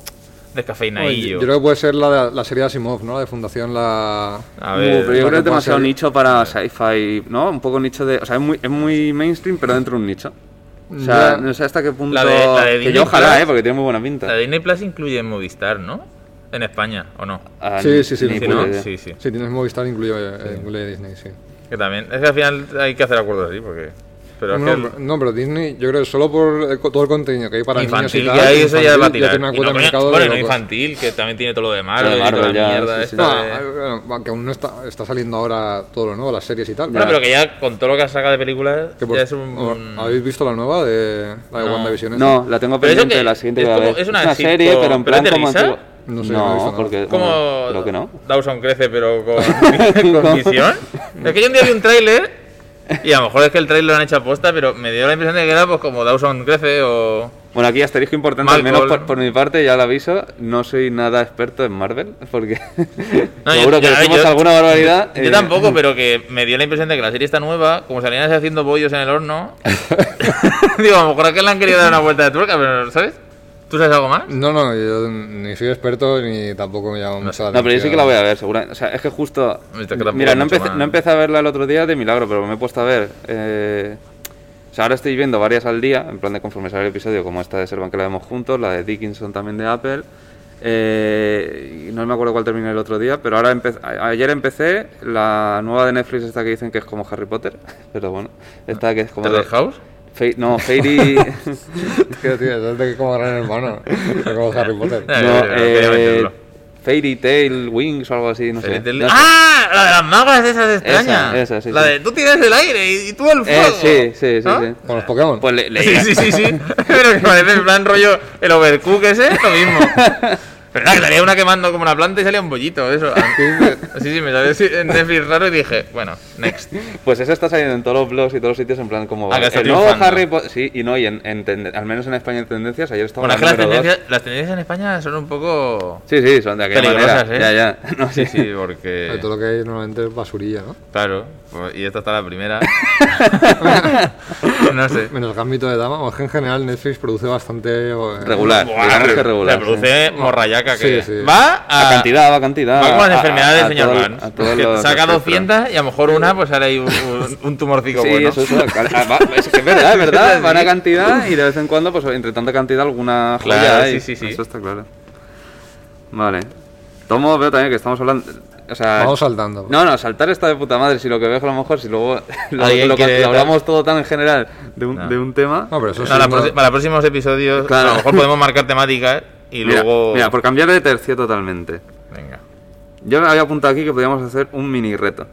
descafeinadillo. Yo creo que puede ser la, la serie de Asimov, ¿no? La de Fundación La... A Uh, ver, pero yo creo que es demasiado ser- nicho para sci-fi, ¿no? Un poco nicho de... O sea, es muy, es muy mainstream, pero dentro de un nicho. O sea, Ya. no sé hasta qué punto... La de- la de que Disney yo ojalá, Plus. ¿eh? Porque tiene muy buena pinta. la de Disney Plus incluye Movistar, ¿no? En España, ¿o no? Ah, Sí, sí, sí, sí, ¿no? Sí, sí. Si tienes Movistar, incluye, eh, incluye Disney, sí. Que también. Es que al final hay que hacer acuerdos así, porque. Pero es No, que. pero- no, pero Disney, yo creo que solo por el co- todo el contenido que hay para niños y infantil tal, que hay, eso ya va a infantil tirar. una cuota no, de mercado de bueno, y no infantil, que también tiene todo lo de Marvel y toda la mierda sí, sí. esta No, de- eh, bueno, aunque aún no está, está saliendo ahora todo lo nuevo, las series y tal. Bueno, pero que ya con todo lo que has sacado de películas, Que por- ya es un. o- ¿Habéis visto la nueva de la de No. WandaVision? No, la tengo pendiente que de la siguiente es que va a como- ver. es una serie, pero en ¿pero es plan de como antiguo. No sé, no he visto nada. porque... Como bueno, creo que no. Dawson crece, pero con, *laughs* con visión. Es que yo un día vi un tráiler y a lo mejor es que el tráiler lo han hecho aposta, pero me dio la impresión de que era pues como Dawson crece o. Bueno, aquí asterisco importante, al menos por, por mi parte, ya lo aviso, no soy nada experto en Marvel, porque No, *laughs* yo- seguro que ya, decimos yo- alguna barbaridad. Yo eh, tampoco, pero que me dio la impresión de que la serie está nueva, como salían haciendo bollos en el horno. *laughs* *laughs* Digo, a lo mejor es que le han querido dar una vuelta de tuerca, pero ¿sabes? ¿Tú sabes algo más? No, no, yo ni soy experto ni tampoco me llama mucho la No, pero yo sí que la voy atención. a ver, seguro. O sea, es que justo. Mira, no empecé, no empecé a verla el otro día de milagro, pero me he puesto a ver. eh, o sea, ahora estoy viendo varias al día, en plan de conforme sale el episodio, como esta de Servan que la vemos juntos, la de Dickinson también de Apple. eh, y no me acuerdo cuál terminé el otro día, pero ahora empe- a- ayer empecé la nueva de Netflix, esta que dicen que es como Harry Potter, *laughs* pero bueno, esta que es como. ¿Terror de- House? Fe- no, *laughs* Fairy. Tío, tío, eso es de como gran hermano. es como Harry Potter. *laughs* Eh, No, eh, eh. Fairy Tail Wings o algo así, no sé. El- No sé. ¡Ah! La de las magas esas extrañas. esa, sí, la sí. de tú tienes el aire y, y tú el fuego. Eh, sí, sí, sí, ¿No? sí. Con los Pokémon. Pues le, Sí, sí, sí, sí. *laughs* Pero que parece en plan rollo el overcook ese, lo mismo. Pero nada, que salía una quemando como una planta y salía un bollito, eso. Sí, sí, me salió en Netflix raro y dije, bueno, next. Pues eso está saliendo en todos los blogs y todos los sitios en plan como Ah, que está el nuevo. Harry Potter. Sí, y no, y en, en tende- al menos en España en tendencias, ayer estaba Bueno, es en que las dos. tendencias, las tendencias en España son un poco Sí, sí, son de aquella manera. ¿eh? Ya, ya. *laughs* No, Sí, sí, sí, porque... Todo lo que hay normalmente es basurilla, ¿no? Claro, y esta está la primera. *laughs* no sé. Menos Gambito de Dama. O es que en general Netflix produce bastante. eh, Regular, Buah, digamos que regular. Reproduce morrayaca que Sí, sí. va a, A cantidad, va a cantidad. Va con las enfermedades a señor todo- *laughs* Que Saca espectros. 200 y a lo mejor una pues sale ahí un, un, tumorcico Sí, bueno. eso es, ah, va- *laughs* es que es verdad, es verdad, van a cantidad y de vez en cuando, pues entre tanta cantidad, alguna joya Claro, hay. sí, sí, sí. Eso está claro. Vale. Tomo, veo también que estamos hablando. O sea, Vamos saltando. No, no, saltar está de puta madre. Si lo que veo es que a lo mejor, si luego *laughs* lo, lo- quiere lo hablamos todo tan en general de un, No. de un tema. No, pero eso Para, sí. para próximos episodios Claro. a lo mejor podemos marcar temáticas y mira, luego... mira, por cambiar de tercio totalmente. Venga. Yo me había apuntado aquí que podíamos hacer un mini reto.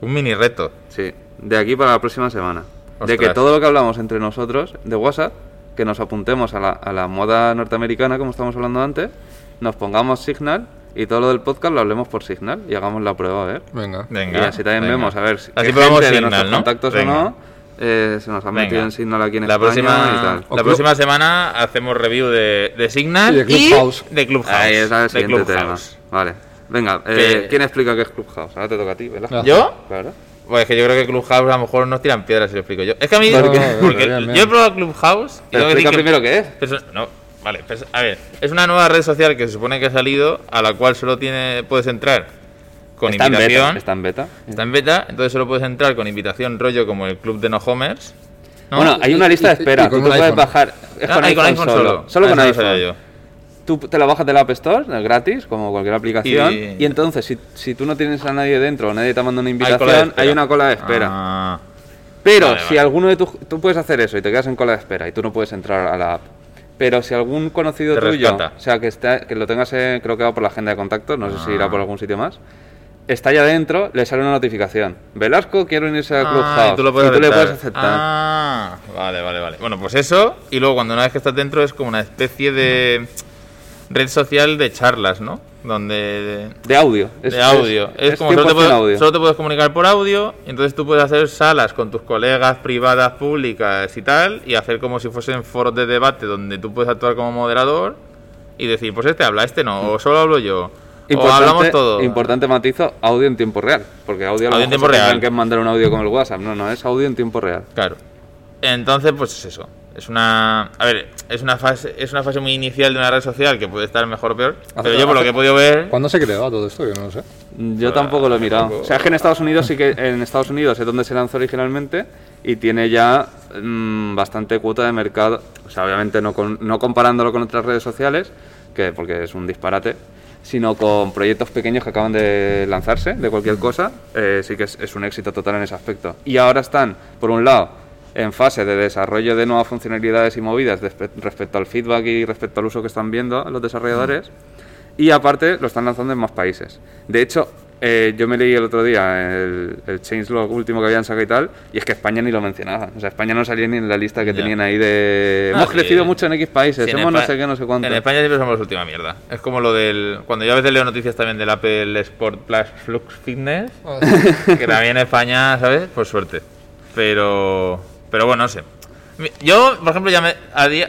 Un mini reto. Sí, de aquí para la próxima semana. De que todo lo que hablamos entre nosotros de WhatsApp, que nos apuntemos a la, a la moda norteamericana, como estamos hablando antes, nos pongamos Signal y todo lo del podcast lo hablemos por Signal y hagamos la prueba a ver. Venga. Venga. y así también venga. vemos a ver si Así gente de nuestros ¿no? contactos Venga. o no eh, se nos ha metido Venga. en Signal aquí en la España próxima, y tal. La próxima semana hacemos review de, de Signal Y de Clubhouse. de Clubhouse. Ahí es el siguiente tema. Vale. Venga, eh, ¿quién explica qué es Clubhouse? Ahora te toca a ti, ¿verdad? ¿Yo? Claro. Pues es que yo creo que Clubhouse a lo mejor nos tiran piedras si lo explico yo. Es que a mí, ¿Por qué? porque yo he probado Clubhouse y Pero tengo que explica que- primero qué es. No, vale, pues, a ver, es una nueva red social que se supone que ha salido, a la cual solo tiene, puedes entrar con está en invitación. beta. Está en beta. Está en beta, entonces solo puedes entrar con invitación rollo como el club de no homers. ¿no? Bueno, hay una lista de Y- y- espera. y con Tú te puedes iPhone. bajar. Es Ah, con, ahí iPhone solo. Solo Ah, con iPhone. Tú te la bajas de la App Store, gratis, como cualquier aplicación. Y- Y, entonces, si, si tú no tienes a nadie dentro o nadie te manda una Hay invitación, espera. hay una cola de espera. Ah, Pero Vale, si vale. alguno de tus. Tú puedes hacer eso y te quedas en cola de espera y tú no puedes entrar a la app. Pero si algún conocido Te tuyo, rescata. o sea, que, esté, que lo tengas, en- creo que va por la agenda de contactos, no sé si irá Ah. por algún sitio más, está ya dentro, le sale una notificación. Velasco quiere unirse a Ah, Clubhouse. y tú lo puedes le aceptar. puedes aceptar. Ah, vale, vale, vale. Bueno, pues eso, y luego cuando una vez que estás dentro es como una especie de red social de charlas, ¿no? Donde De audio. Es- de audio. Es, es como solo te, 100% puedes, audio. solo te puedes comunicar por audio, y entonces tú puedes hacer salas con tus colegas privadas, públicas y tal, y hacer como si fuesen foros de debate donde tú puedes actuar como moderador y decir, pues este habla, este no, o solo hablo yo, o hablamos todo. Importante matizo, audio en tiempo real. Porque audio, Audio en tiempo real. que mandar un audio con el WhatsApp. No, no, es audio en tiempo real. Claro. Entonces, pues es eso. Es una. A ver, es una fase, es una fase muy inicial de una red social que puede estar mejor o peor. Hace- Pero yo por lo que he podido ver. ¿Cuándo se creó todo esto? Yo no lo sé. Yo Ah, tampoco lo he mirado. tampoco. O sea, es que en Estados Unidos sí que en Estados Unidos es donde se lanzó originalmente y tiene ya mm, bastante cuota de mercado. O sea, obviamente no, con- no comparándolo con otras redes sociales, que porque es un disparate, sino con proyectos pequeños que acaban de lanzarse de cualquier cosa. eh, sí que es, es un éxito total en ese aspecto. Y ahora están, por un lado, en fase de desarrollo de nuevas funcionalidades y movidas respecto al feedback y respecto al uso que están viendo los desarrolladores. Y aparte lo están lanzando en más países. De hecho, eh, yo me leí el otro día el, el changelog último que habían sacado y tal, y es que España ni lo mencionaba. O sea, España no salía ni en la lista que Ya. tenían ahí de... Ah, Hemos sí. crecido mucho en X países, Sí, en hemos no sé qué, no sé cuánto. En España siempre somos la última mierda. Es como lo del. Cuando yo a veces leo noticias también del Apple Sport Plus Flux Fitness, que también en España, ¿sabes? Por suerte. Pero. Pero bueno, no sé. Yo, por ejemplo, ya me,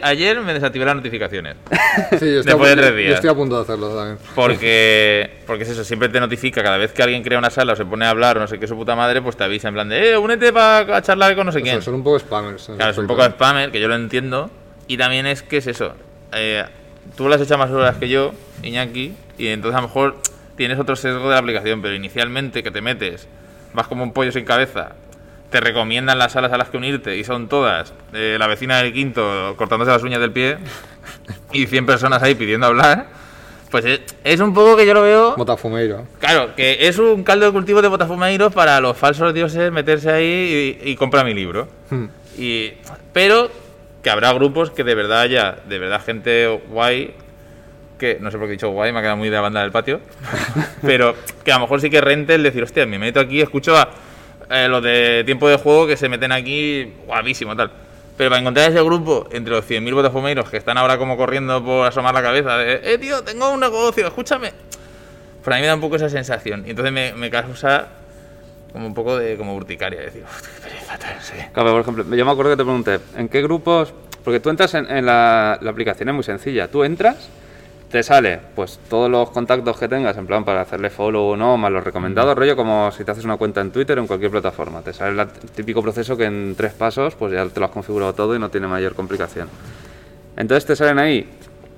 ayer me desactivé las notificaciones. *laughs* Sí, yo estoy, Después a, de punto- tres yo días. estoy a punto de hacerlo también. Porque, porque es eso, siempre te notifica cada vez que alguien crea una sala o se pone a hablar o no sé qué su puta madre, pues te avisa en plan de, eh, únete para charlar con no sé O sea, quién. son un poco spammers. Claro, es un poco spammer, que yo lo entiendo. Y también es que es eso. eh, tú le has hecho más horas que yo, Iñaki, y entonces a lo mejor tienes otro sesgo de la aplicación, pero inicialmente que te metes, vas como un pollo sin cabeza, te recomiendan las salas a las que unirte y son todas eh, la vecina del quinto cortándose las uñas del pie y 100 personas ahí pidiendo hablar, pues es, es un poco que yo lo veo... Botafumeiro. Claro, que es un caldo de cultivo de botafumeiros para los falsos dioses meterse ahí y, y comprar mi libro. Hmm. Y, pero que habrá grupos que de verdad haya, de verdad gente guay, que no sé por qué he dicho guay, me ha quedado muy de la banda del patio, *laughs* pero que a lo mejor sí que rente el decir, hostia, me meto aquí, escucho a eh, los de tiempo de juego que se meten aquí, guapísimo, tal. Pero para encontrar ese grupo entre los 100.000 botafomeiros que están ahora como corriendo por asomar la cabeza de, eh, tío, tengo un negocio, escúchame. Pues a mí me da un poco esa sensación. Y entonces me, me causa como un poco de como urticaria, decir, "Uf, qué pereza, tal, sí. Claro, por ejemplo, yo me acuerdo que te pregunté, ¿en qué grupos? Porque tú entras en, en la, la aplicación, es muy sencilla. Tú entras, te sale pues todos los contactos que tengas, en plan para hacerle follow o no, más los recomendados, rollo como si te haces una cuenta en Twitter o en cualquier plataforma. Te sale el típico proceso que en tres pasos pues ya te lo has configurado todo y no tiene mayor complicación. Entonces te salen ahí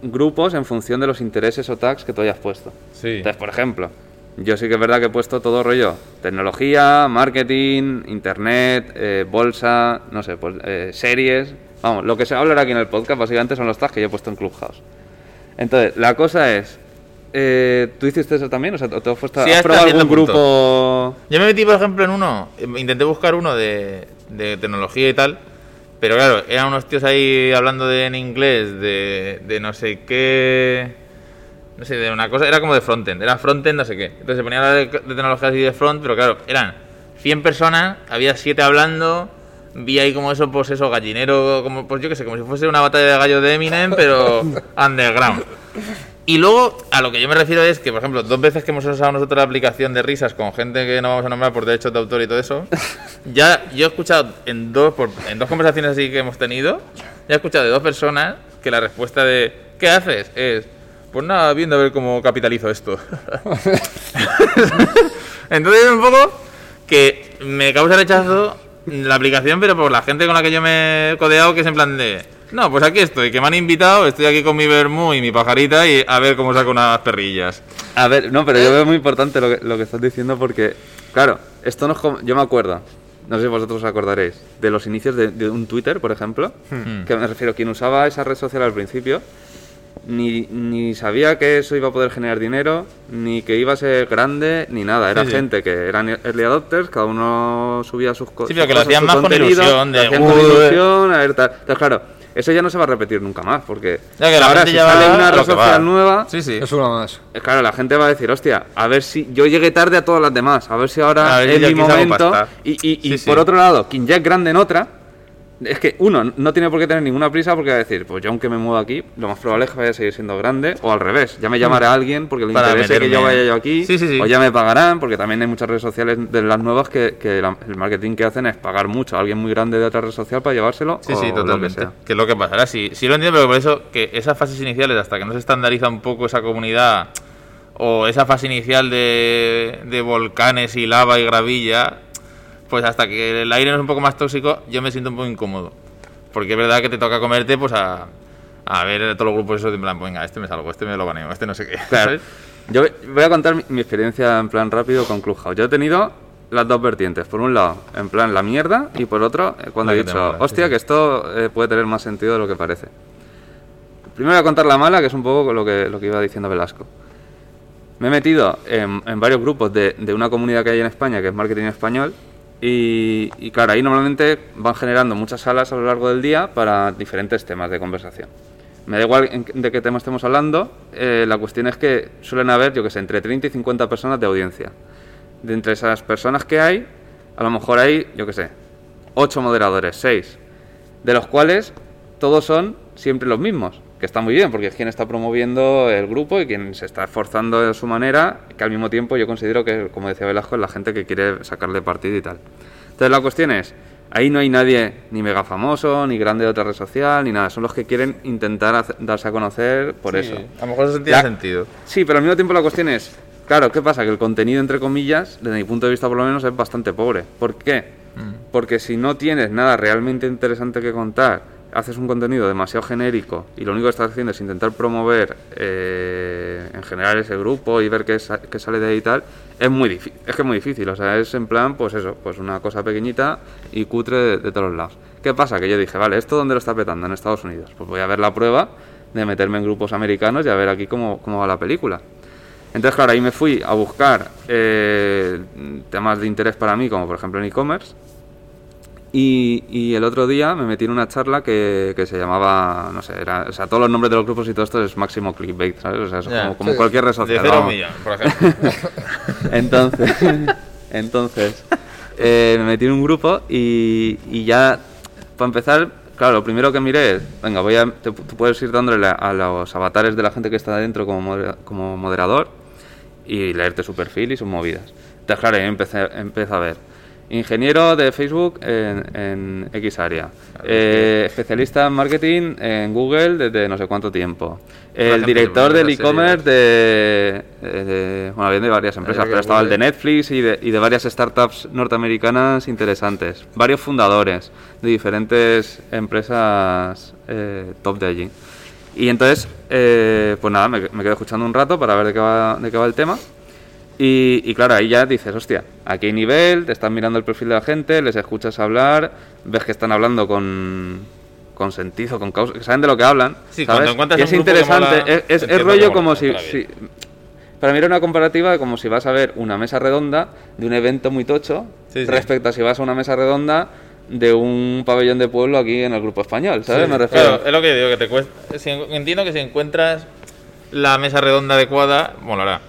grupos en función de los intereses o tags que tú hayas puesto. Sí. Entonces, por ejemplo, yo sí que es verdad que he puesto todo rollo, tecnología, marketing, internet, eh, bolsa, no sé, pues eh, series, vamos, lo que se va a hablar aquí en el podcast básicamente son los tags que yo he puesto en Clubhouse. Entonces, la cosa es, eh, ¿tú hiciste eso también? O sea, ¿te has, puesto, Sí, probado cierto algún grupo? Yo me metí, por ejemplo, en uno, eh, intenté buscar uno de, de tecnología y tal, pero claro, eran unos tíos ahí hablando de, en inglés de, de no sé qué, no sé, de una cosa, era como de frontend, era frontend no sé qué. Entonces se ponían a hablar de, de tecnologías y de front, pero claro, eran 100 personas, había 7 hablando, vi ahí como eso, pues eso, gallinero, como, pues yo qué sé, como si fuese una batalla de gallos de Eminem, pero *laughs* underground. Y luego, a lo que yo me refiero es que, por ejemplo, dos veces que hemos usado nosotros la aplicación de risas con gente que no vamos a nombrar por derechos de autor y todo eso, *laughs* ya yo he escuchado en dos, por- en dos conversaciones así que hemos tenido, ya he escuchado de dos personas que la respuesta de ¿qué haces? es pues nada, viendo a ver cómo capitalizo esto. *laughs* Entonces es un poco que me causa rechazo la aplicación, pero por la gente con la que yo me he codeado, que es en plan de... No, pues aquí estoy, que me han invitado, estoy aquí con mi vermú y mi pajarita y a ver cómo saco unas perrillas. A ver, no, pero yo veo muy importante lo que, lo que estás diciendo porque, claro, esto no es como... Yo me acuerdo, no sé si vosotros os acordaréis, de los inicios de, de un Twitter, por ejemplo, que me refiero, quien usaba esa red social al principio, ni, ni sabía que eso iba a poder generar dinero, ni que iba a ser grande, ni nada. Era Sí, sí. gente que eran early adopters, cada uno subía sus cosas. Sí, pero que lo hacían más con ilusión, de, hacían "Uy". con ilusión, a ver, tal. Entonces, claro, eso ya no se va a repetir nunca más, porque Ya que la ahora gente si ya sale va una red social nueva, Sí, sí. Es una más. eh, Claro, la gente va a decir, hostia, a ver si yo llegué tarde a todas las demás, a ver si ahora ver es mi momento. Y, y- y sí. por otro lado, quien ya es grande en otra, es que uno no tiene por qué tener ninguna prisa porque va a decir, pues yo aunque me muevo aquí, lo más probable es que vaya a seguir siendo grande, o al revés, ya me llamará alguien porque le Para interese que yo vaya yo aquí, Sí, sí, sí. o ya me pagarán, porque también hay muchas redes sociales de las nuevas que, que la- el marketing que hacen es pagar mucho a alguien muy grande de otra red social para llevárselo. Sí, o sí, lo que totalmente. sea. Que es lo que pasará. Sí, sí lo entiendo, pero por eso que esas fases iniciales, hasta que no se estandariza un poco esa comunidad, o esa fase inicial de, de volcanes y lava y gravilla, pues hasta que el aire no es un poco más tóxico, yo me siento un poco incómodo. Porque es verdad que te toca comerte, pues a, a ver todos los grupos esos de en plan, venga, este me salgo, este me lo baneo, este no sé qué. *laughs* Claro. ¿sabes? Yo voy a contar mi, mi experiencia en plan rápido con Clubhouse. Yo he tenido las dos vertientes. Por un lado, en plan la mierda, y por otro, eh, cuando La he dicho, mola, sí, hostia, sí. que esto eh, puede tener más sentido de lo que parece. Primero voy a contar la mala, que es un poco lo que, lo que iba diciendo Velasco. Me he metido en, en varios grupos de, de una comunidad que hay en España, que es Marketing Español, y, claro, ahí normalmente van generando muchas salas a lo largo del día para diferentes temas de conversación. Me da igual de qué tema estemos hablando, eh, la cuestión es que suelen haber, yo que sé, entre 30 y 50 personas de audiencia. De entre esas personas que hay, a lo mejor hay, yo que sé, 8 moderadores, 6, de los cuales todos son siempre los mismos, que está muy bien, porque es quien está promoviendo el grupo y quien se está esforzando de su manera, que al mismo tiempo yo considero que, como decía Velasco, es la gente que quiere sacarle partido y tal. Entonces la cuestión es, ahí no hay nadie ni mega famoso, ni grande de otra red social, ni nada, son los que quieren intentar hacer- darse a conocer por Sí, eso. A lo mejor eso tiene La- sentido. Sí, pero al mismo tiempo la cuestión es, claro, ¿qué pasa? Que el contenido, entre comillas, desde mi punto de vista por lo menos, es bastante pobre. ¿Por qué? Porque si no tienes nada realmente interesante que contar, haces un contenido demasiado genérico y lo único que estás haciendo es intentar promover eh, en general ese grupo y ver qué, sa- qué sale de ahí y tal, es muy difícil. Es que es muy difícil, o sea, es en plan, pues eso, pues una cosa pequeñita y cutre de, de todos lados. ¿Qué pasa? Que yo dije, vale, ¿esto dónde lo está petando? En Estados Unidos. Pues voy a ver la prueba de meterme en grupos americanos y a ver aquí cómo, cómo va la película. Entonces, claro, ahí me fui a buscar eh, temas de interés para mí, como por ejemplo en e-commerce. Y, y el otro día me metí en una charla que, que se llamaba, no sé, era, o sea, todos los nombres de los grupos y todo esto es máximo clickbait, ¿sabes? O sea, es Ya, como, como sí. cualquier red De social. cero a un vamos. millón, por ejemplo. *laughs* Entonces, *laughs* entonces eh, me metí en un grupo y, y ya, para empezar, claro, lo primero que miré es, venga, voy a, te- tú puedes ir dándole a los avatares de la gente que está dentro como, modera- como moderador y leerte su perfil y sus movidas. Entonces, claro, ahí empecé, empecé a ver. Ingeniero de Facebook en, en X área. Eh, especialista en marketing en Google desde no sé cuánto tiempo. El ejemplo, director de del e-commerce de, eh, de- Bueno, había de varias empresas, pero estaba el de. Netflix y de, y de varias startups norteamericanas interesantes. Varios fundadores de diferentes empresas eh, top de allí. Y entonces, eh, pues nada, me, me quedé escuchando un rato para ver de qué va, de qué va el tema. Y, y claro, ahí ya dices, hostia, aquí hay nivel, te estás mirando el perfil de la gente, les escuchas hablar, ves que están hablando con, con sentido, con causa, que saben de lo que hablan. Sí, ¿sabes? cuando encuentras y es interesante, mola, es, es- es rollo como si. Para mí era una comparativa de como si vas a ver una mesa redonda de un evento muy tocho Sí, sí. respecto a si vas a una mesa redonda de un pabellón de pueblo aquí en el grupo español, ¿sabes? Me refiero. Claro, es lo que digo, que te cuesta. si entiendo que si encuentras la mesa redonda adecuada, molará.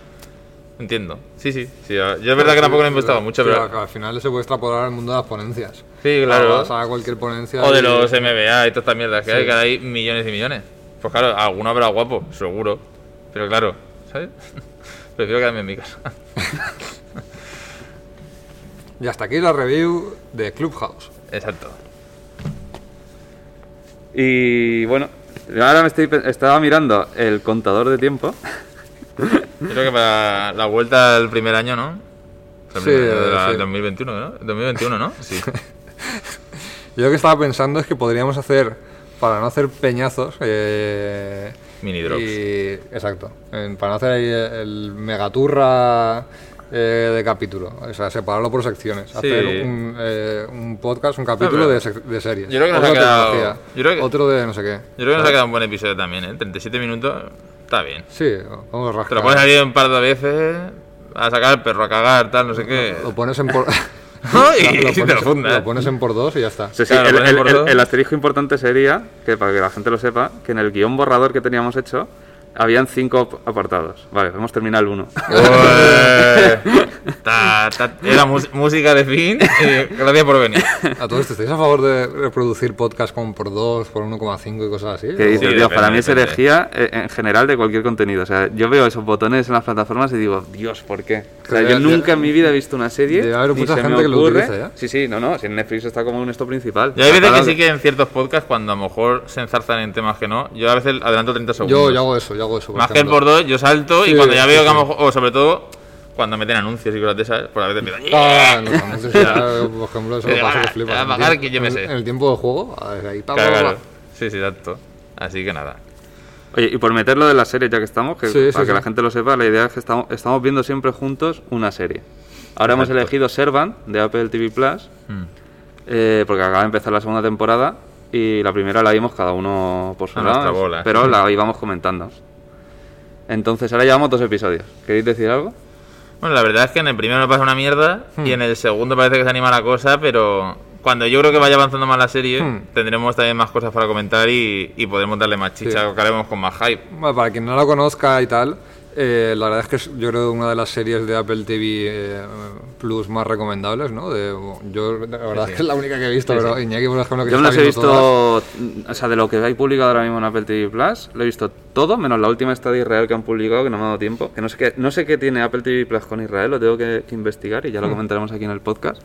Entiendo. Sí, sí. sí yo es verdad que tampoco lo he investigado mucho, pero. que al final se puede extrapolar al mundo de las ponencias. Sí, claro. Vas a cualquier ponencia. O de y- los MBA y todas estas mierdas que Sí. hay, que hay millones y millones. Pues claro, alguno habrá guapo, seguro. Pero claro, ¿sabes? *laughs* Prefiero quedarme en mi casa. *laughs* Y hasta aquí la review de Clubhouse. Exacto. Y bueno, ahora me estoy, pe- estaba mirando el contador de tiempo. *laughs* Yo creo que para la vuelta al primer año, ¿no? El Sí, la- sí. 2021, ¿no? 2021, ¿no? Sí. *laughs* Yo lo que estaba pensando es que podríamos hacer, para no hacer peñazos, eh, Mini drops. y- exacto. para no hacer ahí el megaturra eh, de capítulo. O sea, separarlo por secciones. Hacer un, eh, un podcast, un capítulo pero- de, de series. yo creo que nos Otro ha quedado- yo creo que- Otro de no sé qué. Yo creo que nos ha quedado un buen episodio también, ¿eh? 37 minutos, está bien. Sí, vamos a Te rascar. lo pones ahí un par de veces, a sacar el perro, a cagar, tal, no sé qué. Lo pones en por... *laughs* y lo, te pones, lo fundas. lo pones en por dos y ya está. Sí, sí, Claro, el, el- el- el asterisco importante sería, que para que la gente lo sepa, que en el guion borrador que teníamos hecho, habían cinco ap- apartados. Vale, hemos terminado el uno. *laughs* Ta- ta- Era música de fin gracias por venir. A todos, ¿estáis a favor de reproducir podcast con por 2, por 1,5 y cosas así? Dices, Sí, Dios, depende, para mí es herejía eh, en general de cualquier contenido. O sea, yo veo esos botones en las plataformas y digo, Dios, ¿por qué? O sea, yo nunca en mi vida he visto una serie. debe haber mucha gente que lo utiliza ya. Sí, sí, no, no. Si en Netflix está como un esto principal. Yo hay veces que sí que en ciertos podcasts, cuando a lo mejor se enzarzan en temas que no, yo a veces adelanto 30 segundos. Yo, yo hago eso, yo por Más que el por dos, yo salto y cuando ya sí, veo que mejor, o sobre todo cuando meten anuncios y cosas de esas, pues a veces. Ah, en los anuncios ya, *laughs* por ejemplo, eso lo paso que flipas. va a En pagar el que yo me tiempo- sé. En el tiempo del juego, ahí pa, Claro, pa, claro. pa. Sí, sí, exacto. Así que nada. Oye, y por meterlo de la serie, ya que estamos, que, Sí, sí, para que sí. la gente lo sepa, la idea es que estamos, estamos viendo siempre juntos una serie. Ahora hemos elegido Servant de Apple TV Plus, Mm. eh, porque acaba de empezar la segunda temporada y la primera la vimos cada uno por su A lado, pero la íbamos comentando. Entonces ahora llevamos dos episodios. ¿Queréis decir algo? Bueno, la verdad es que en el primero me pasa una mierda y en el segundo parece que se anima la cosa, pero cuando yo creo que vaya avanzando más la serie, Hmm. tendremos también más cosas para comentar y, y podremos darle más chicha, Sí. que haremos con más hype. Bueno, para quien no la conozca y tal, eh, la verdad es que es, yo creo una de las series de Apple TV eh, Plus más recomendables, ¿no? De, yo la verdad es que es la única que he visto, pero Iñaki, por ejemplo, que Yo me las he todas. visto, o sea, de lo que hay publicado ahora mismo en Apple TV Plus, lo he visto todo, menos la última esta de Israel que han publicado, que no me ha dado tiempo. Que no sé qué, no sé qué tiene Apple TV Plus con Israel, lo tengo que, que investigar y ya Hmm. lo comentaremos aquí en el podcast.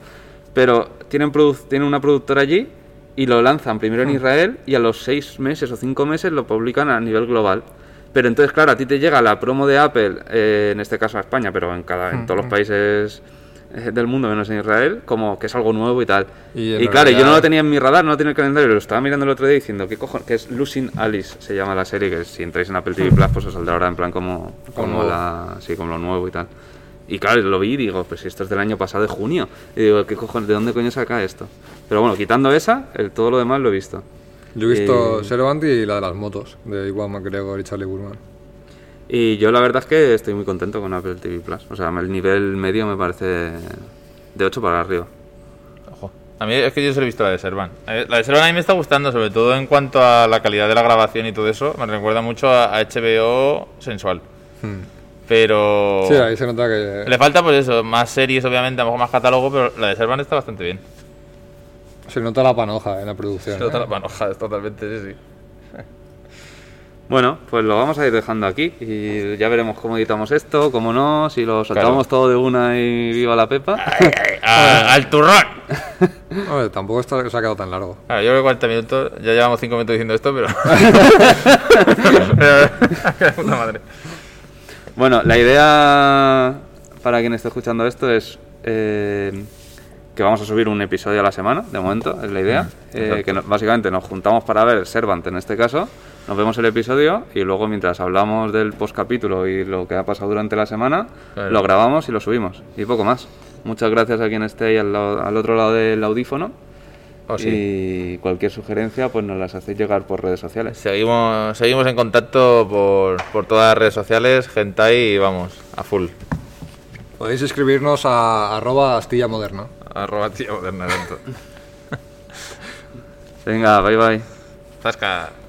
Pero tienen, tienen una productora allí y lo lanzan primero en Hmm. Israel y a los seis meses o cinco meses lo publican a nivel global. Pero entonces, claro, a ti te llega la promo de Apple, eh, en este caso a España, pero en, cada, en todos los países eh, del mundo, menos en Israel, como que es algo nuevo y tal. Y Y, claro, yo no lo tenía en mi radar, no lo tenía en el calendario, lo estaba mirando el otro día diciendo, ¿qué cojones? Que es Losing Alice, se llama la serie, que si entráis en Apple TV Plus, pues os saldrá ahora en plan como, como, Como- la, sí, como lo nuevo y tal. Y claro, lo vi y digo, pues si esto es del año pasado, de junio. Y digo, ¿qué cojones? ¿De dónde coño saca esto? Pero bueno, quitando esa, el, todo lo demás lo he visto. Yo he visto Eh, Servant y la de las motos, de Iwan McGregor y Charlie Burman. Y yo la verdad es que estoy muy contento con Apple TV Plus. O sea, el nivel medio me parece de 8 para arriba. Ojo. A mí es que yo solo he visto la de Servan. Eh, La de Servan a mí me está gustando, sobre todo en cuanto a la calidad de la grabación y todo eso. Me recuerda mucho a, HBO sensual. Pero. Sí, ahí se nota que... Le falta, pues eso, más series, obviamente, a lo mejor más catálogo, pero la de Servan está bastante bien. Se nota la panoja en la producción. Se nota ¿eh? la panoja, totalmente, sí, sí. Bueno, pues lo vamos a ir dejando aquí y ya veremos cómo editamos esto, cómo no, si lo soltamos todo de una y viva la pepa. A- *laughs* al turrón. *laughs* Tampoco está, se ha quedado tan largo. Claro, yo creo que 40 minutos, ya llevamos 5 minutos diciendo esto, pero. *laughs* pero puta madre. Bueno, la idea para quien esté escuchando esto es eh, que vamos a subir un episodio a la semana, de momento, es la idea. Eh, que no- básicamente nos juntamos para ver Servant en este caso, nos vemos el episodio y luego mientras hablamos del postcapítulo y lo que ha pasado durante la semana, Claro. lo grabamos y lo subimos. Y poco más. Muchas gracias a quien esté ahí al, lado- al otro lado del audífono. Oh, sí. Y cualquier sugerencia, pues nos las hacéis llegar por redes sociales. Seguimos, seguimos en contacto por, por todas las redes sociales, Gentai, y vamos, a full. Podéis escribirnos a arroba Astilla Moderna. Arroba tío tanto. *laughs* Venga, bye bye. Zasca.